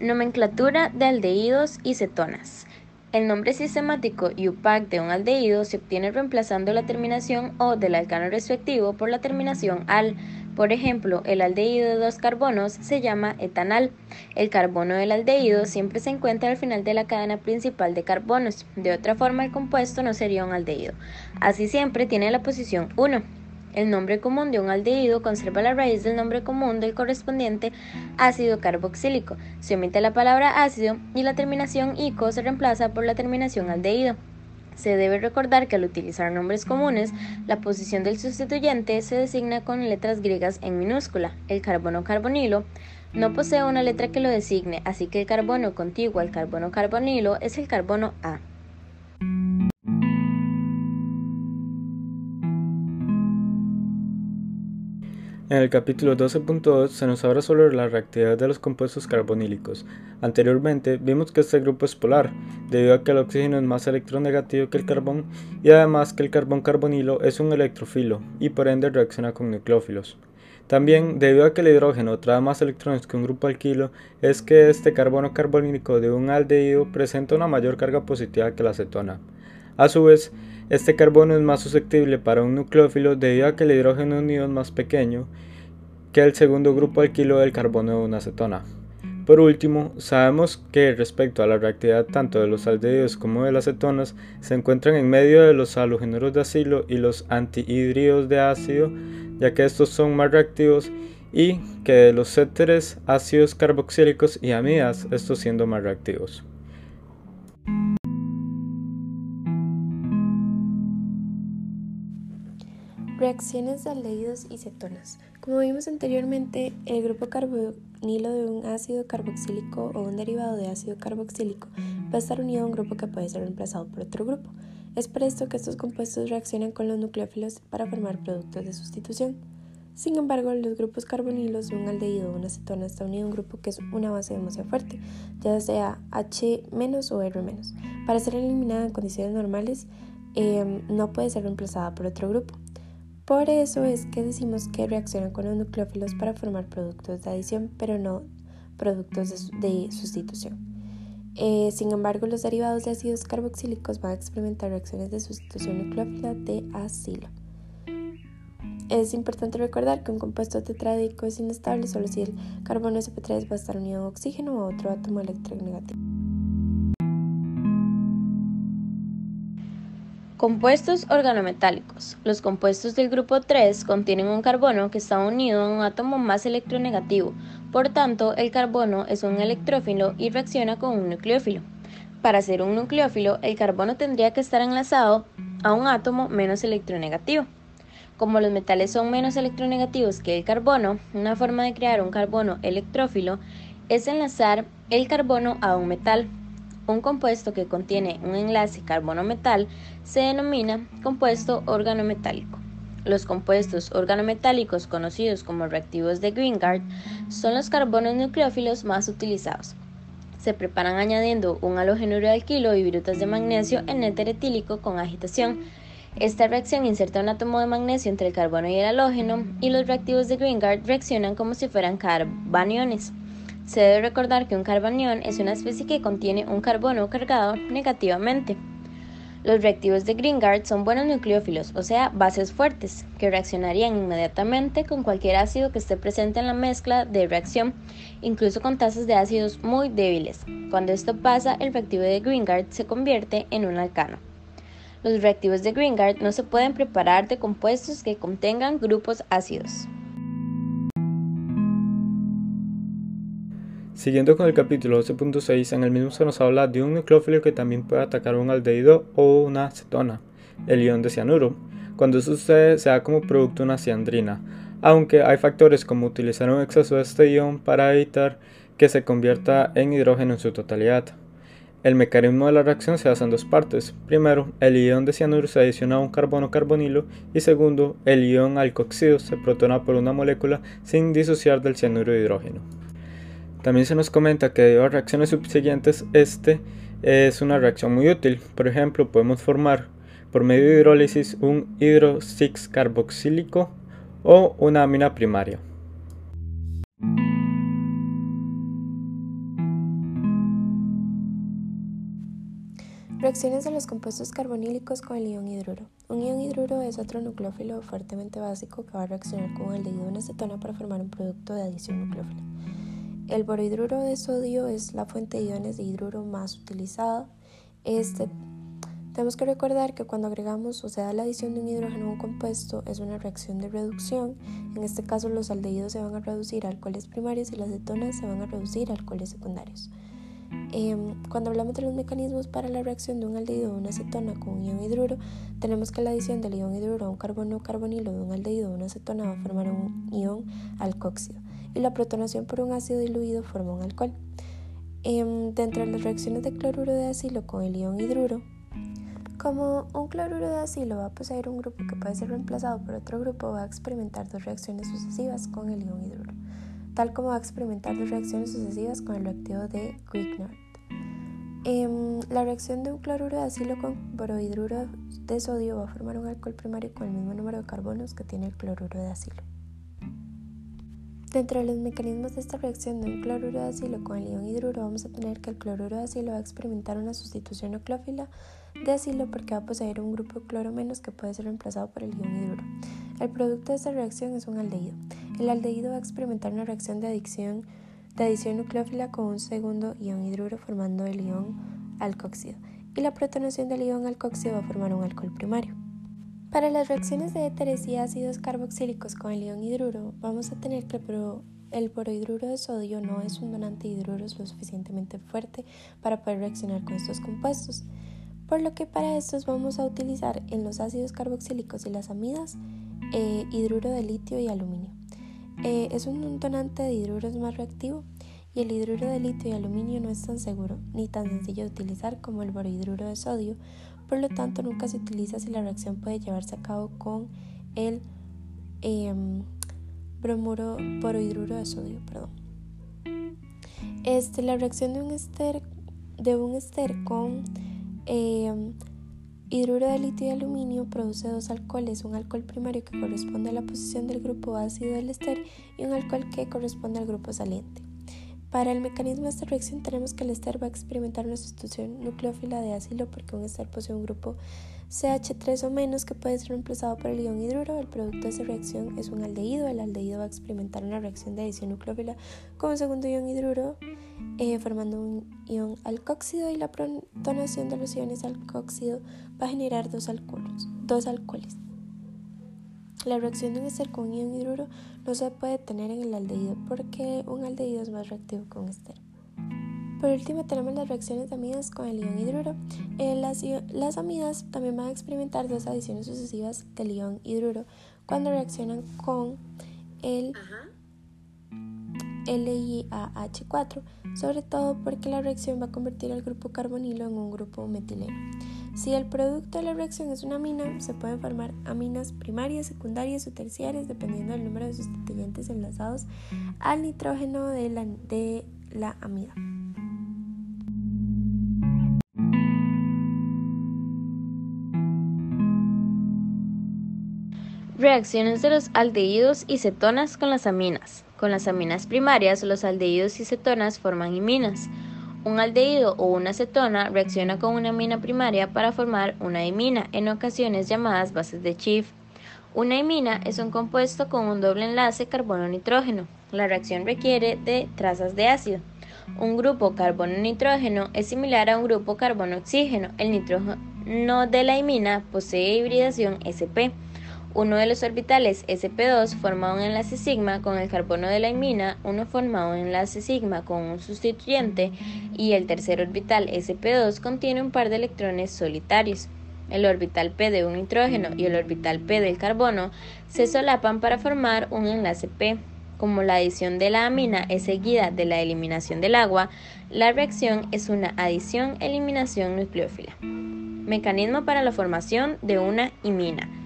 Nomenclatura de aldehídos y cetonas. El nombre sistemático UPAC de un aldehído se obtiene reemplazando la terminación O del alcano respectivo por la terminación AL. Por ejemplo, el aldehído de dos carbonos se llama etanal. El carbono del aldehído siempre se encuentra al final de la cadena principal de carbonos. De otra forma, el compuesto no sería un aldehído. Así siempre tiene la posición 1. El nombre común de un aldehído conserva la raíz del nombre común del correspondiente ácido carboxílico. Se omite la palabra ácido y la terminación ico se reemplaza por la terminación aldehído. Se debe recordar que al utilizar nombres comunes, la posición del sustituyente se designa con letras griegas en minúscula. El carbono carbonilo no posee una letra que lo designe, así que el carbono contiguo al carbono carbonilo es el carbono A. En el capítulo 12.2 se nos habla sobre la reactividad de los compuestos carbonílicos. Anteriormente vimos que este grupo es polar, debido a que el oxígeno es más electronegativo que el carbón y además que el carbón carbonilo es un electrofilo y por ende reacciona con nucleófilos. También, debido a que el hidrógeno trae más electrones que un grupo alquilo, es que este carbono carbonílico de un aldehído presenta una mayor carga positiva que la acetona. A su vez, este carbono es más susceptible para un nucleófilo debido a que el hidrógeno unido es más pequeño que el segundo grupo alquilo del carbono de una acetona. Por último, sabemos que respecto a la reactividad tanto de los aldehídos como de las cetonas se encuentran en medio de los halogéneros de asilo y los antihidridos de ácido, ya que estos son más reactivos y que de los éteres ácidos carboxílicos y amidas, estos siendo más reactivos. Reacciones de aldehídos y cetonas. Como vimos anteriormente, el grupo carbonilo de un ácido carboxílico o un derivado de ácido carboxílico va a estar unido a un grupo que puede ser reemplazado por otro grupo. Es por esto que estos compuestos reaccionan con los nucleófilos para formar productos de sustitución. Sin embargo, los grupos carbonilos de un aldehído o una cetona está unido a un grupo que es una base demasiado fuerte, ya sea H- o R-. Para ser eliminada en condiciones normales, eh, no puede ser reemplazada por otro grupo. Por eso es que decimos que reaccionan con los nucleófilos para formar productos de adición, pero no productos de, sustitución. Eh, sin embargo, los derivados de ácidos carboxílicos van a experimentar reacciones de sustitución nucleófila de asilo. Es importante recordar que un compuesto tetrádico es inestable solo si el carbono sp3 va a estar unido a oxígeno o a otro átomo electronegativo. Compuestos organometálicos. Los compuestos del grupo 3 contienen un carbono que está unido a un átomo más electronegativo, por tanto el carbono es un electrófilo y reacciona con un nucleófilo. Para ser un nucleófilo, el carbono tendría que estar enlazado a un átomo menos electronegativo. Como los metales son menos electronegativos que el carbono, una forma de crear un carbono electrófilo es enlazar el carbono a un metal un compuesto que contiene un enlace carbono-metal se denomina compuesto organometálico. Los compuestos organometálicos conocidos como reactivos de Greengard son los carbonos nucleófilos más utilizados. Se preparan añadiendo un halogénuro de alquilo y virutas de magnesio en éter etílico con agitación. Esta reacción inserta un átomo de magnesio entre el carbono y el halógeno y los reactivos de Greengard reaccionan como si fueran carbaniones. Se debe recordar que un carbanión es una especie que contiene un carbono cargado negativamente. Los reactivos de Greengard son buenos nucleófilos, o sea, bases fuertes, que reaccionarían inmediatamente con cualquier ácido que esté presente en la mezcla de reacción, incluso con tasas de ácidos muy débiles. Cuando esto pasa, el reactivo de Greengard se convierte en un alcano. Los reactivos de Greengard no se pueden preparar de compuestos que contengan grupos ácidos. Siguiendo con el capítulo 12.6, en el mismo se nos habla de un nucleófilo que también puede atacar un aldehído o una acetona, el ion de cianuro. Cuando eso sucede, se da como producto una ciandrina, aunque hay factores como utilizar un exceso de este ion para evitar que se convierta en hidrógeno en su totalidad. El mecanismo de la reacción se basa en dos partes. Primero, el ion de cianuro se adiciona a un carbono carbonilo y segundo, el ion alcoxido se protona por una molécula sin disociar del cianuro de hidrógeno. También se nos comenta que debido a reacciones subsiguientes, este es una reacción muy útil. Por ejemplo, podemos formar por medio de hidrólisis un hidro 6 carboxílico o una amina primaria. Reacciones de los compuestos carbonílicos con el ion hidruro. Un ion hidruro es otro nucleófilo fuertemente básico que va a reaccionar con el de una acetona para formar un producto de adición nucleófila. El borohidruro de sodio es la fuente de iones de hidruro más utilizada. Este, tenemos que recordar que cuando agregamos o se da la adición de un hidrógeno a un compuesto es una reacción de reducción. En este caso los aldehídos se van a reducir a alcoholes primarios y las cetonas se van a reducir a alcoholes secundarios. Em, cuando hablamos de los mecanismos para la reacción de un aldehído de una acetona con un ion hidruro, tenemos que la adición del ion hidruro a un carbono carbonilo de un aldehído de una acetona va a formar un ion alcóxido y la protonación por un ácido diluido forma un alcohol. Em, dentro de las reacciones de cloruro de acilo con el ion hidruro, como un cloruro de acilo va a poseer un grupo que puede ser reemplazado por otro grupo, va a experimentar dos reacciones sucesivas con el ion hidruro tal como va a experimentar dos reacciones sucesivas con el reactivo de Grignard. Em, la reacción de un cloruro de acilo con borohidruro de sodio va a formar un alcohol primario con el mismo número de carbonos que tiene el cloruro de acilo. Dentro de los mecanismos de esta reacción de un cloruro de acilo con el ion hidruro vamos a tener que el cloruro de acilo va a experimentar una sustitución nucleófila de acilo porque va a poseer un grupo cloro menos que puede ser reemplazado por el ion hidruro. El producto de esta reacción es un aldehído. El aldehído va a experimentar una reacción de adición, de adición nucleófila con un segundo ion hidruro formando el ion alcóxido y la protonación del ion alcóxido va a formar un alcohol primario. Para las reacciones de éteres y ácidos carboxílicos con el ion hidruro, vamos a tener que el borohidruro de sodio no es un donante de hidruros lo suficientemente fuerte para poder reaccionar con estos compuestos, por lo que para estos vamos a utilizar en los ácidos carboxílicos y las amidas eh, hidruro de litio y aluminio. Eh, es un donante de hidruros más reactivo y el hidruro de litio y aluminio no es tan seguro ni tan sencillo de utilizar como el borohidruro de sodio, por lo tanto nunca se utiliza si la reacción puede llevarse a cabo con el em, bromuro borohidruro de sodio. Perdón. Este, la reacción de un ester, de un con em, Hidruro de litio y aluminio produce dos alcoholes, un alcohol primario que corresponde a la posición del grupo ácido del ester y un alcohol que corresponde al grupo saliente. Para el mecanismo de esta reacción tenemos que el ester va a experimentar una sustitución nucleófila de ácido porque un ester posee un grupo CH3 o menos que puede ser reemplazado por el ion hidruro. El producto de esa reacción es un aldehído. El aldehído va a experimentar una reacción de adición nucleófila con un segundo ion hidruro, eh, formando un ion alcóxido y la protonación de los iones alcóxido va a generar dos, alcoholes. Dos alcoholes. La reacción de un ester con ion hidruro no se puede tener en el aldehído porque un aldehído es más reactivo que un ester. Por último tenemos las reacciones de amidas con el ion hidruro. Eh, las, amidas también van a experimentar dos adiciones sucesivas del ion hidruro cuando reaccionan con el LiAH4, sobre todo porque la reacción va a convertir el grupo carbonilo en un grupo metileno. Si el producto de la reacción es una amina, se pueden formar aminas primarias, secundarias o terciarias dependiendo del número de sustituyentes enlazados al nitrógeno de la, de la amida. Reacciones de los aldehídos y cetonas con las aminas. Con las aminas primarias, los aldehídos y cetonas forman iminas. Un aldehído o una cetona reacciona con una amina primaria para formar una imina, en ocasiones llamadas bases de Schiff. Una imina es un compuesto con un doble enlace carbono-nitrógeno. La reacción requiere de trazas de ácido. Un grupo carbono-nitrógeno es similar a un grupo carbono-oxígeno. El nitrógeno de la imina posee hibridación sp. Uno de los orbitales sp2 forma un enlace sigma con el carbono de la imina, uno forma un enlace sigma con un sustituyente y el tercer orbital sp2 contiene un par de electrones solitarios. El orbital p de un nitrógeno y el orbital p del carbono se solapan para formar un enlace p. Como la adición de la amina es seguida de la eliminación del agua, la reacción es una adición-eliminación nucleófila. Mecanismo para la formación de una imina.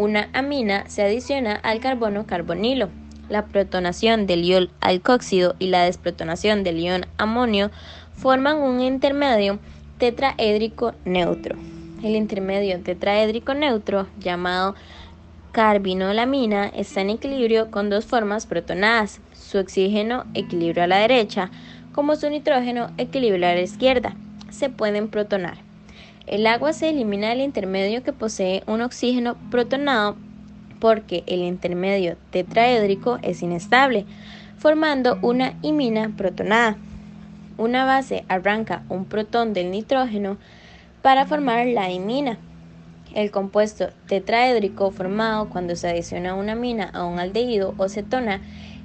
Una amina se adiciona al carbono carbonilo. La protonación del ion alcóxido y la desprotonación del ion amonio forman un intermedio tetraédrico neutro. El intermedio tetraédrico neutro, llamado carbinolamina, está en equilibrio con dos formas protonadas, su oxígeno equilibrio a la derecha, como su nitrógeno equilibrio a la izquierda. Se pueden protonar. El agua se elimina del intermedio que posee un oxígeno protonado porque el intermedio tetraédrico es inestable, formando una imina protonada. Una base arranca un protón del nitrógeno para formar la imina. El compuesto tetraédrico formado cuando se adiciona una amina a un aldehído o cetona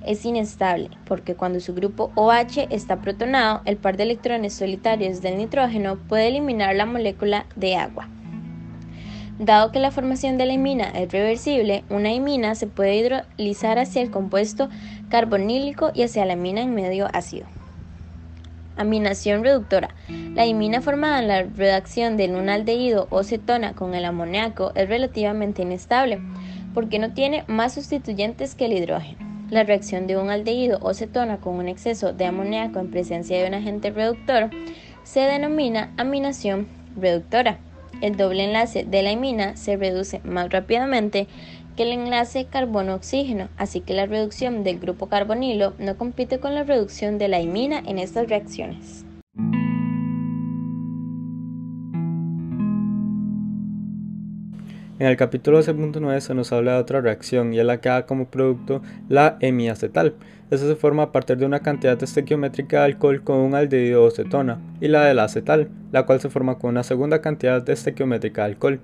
es inestable porque cuando su grupo OH está protonado, el par de electrones solitarios del nitrógeno puede eliminar la molécula de agua. Dado que la formación de la imina es reversible, una imina se puede hidrolizar hacia el compuesto carbonílico y hacia la amina en medio ácido. Aminación reductora. La imina formada en la redacción de un aldehído o cetona con el amoníaco es relativamente inestable porque no tiene más sustituyentes que el hidrógeno. La reacción de un aldehído o cetona con un exceso de amoníaco en presencia de un agente reductor se denomina aminación reductora. El doble enlace de la imina se reduce más rápidamente que el enlace carbono-oxígeno, así que la reducción del grupo carbonilo no compite con la reducción de la imina en estas reacciones. En el capítulo 12.9 se nos habla de otra reacción y es la que da como producto la hemiacetal. Esta se forma a partir de una cantidad estequiométrica de alcohol con un aldehído o cetona y la de la acetal, la cual se forma con una segunda cantidad estequiométrica de alcohol.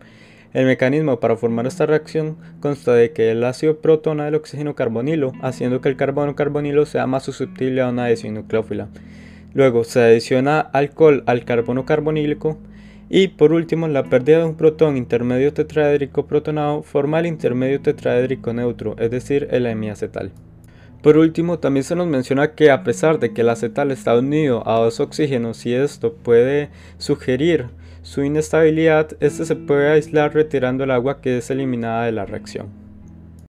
El mecanismo para formar esta reacción consta de que el ácido protona el oxígeno carbonilo, haciendo que el carbono carbonilo sea más susceptible a una adhesión nucleófila. Luego se adiciona alcohol al carbono carbonílico y por último, la pérdida de un protón intermedio tetraédrico protonado forma el intermedio tetraédrico neutro, es decir, el hemiacetal. Por último, también se nos menciona que a pesar de que el acetal está unido a dos oxígenos y esto puede sugerir su inestabilidad, este se puede aislar retirando el agua que es eliminada de la reacción.